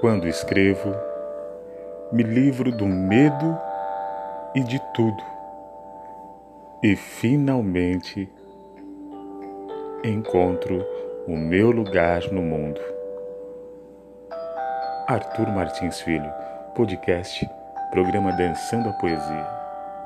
Quando escrevo, me livro do medo e de tudo, e finalmente encontro o meu lugar no mundo. Arthur Martins Filho, podcast, programa Dançando a Poesia.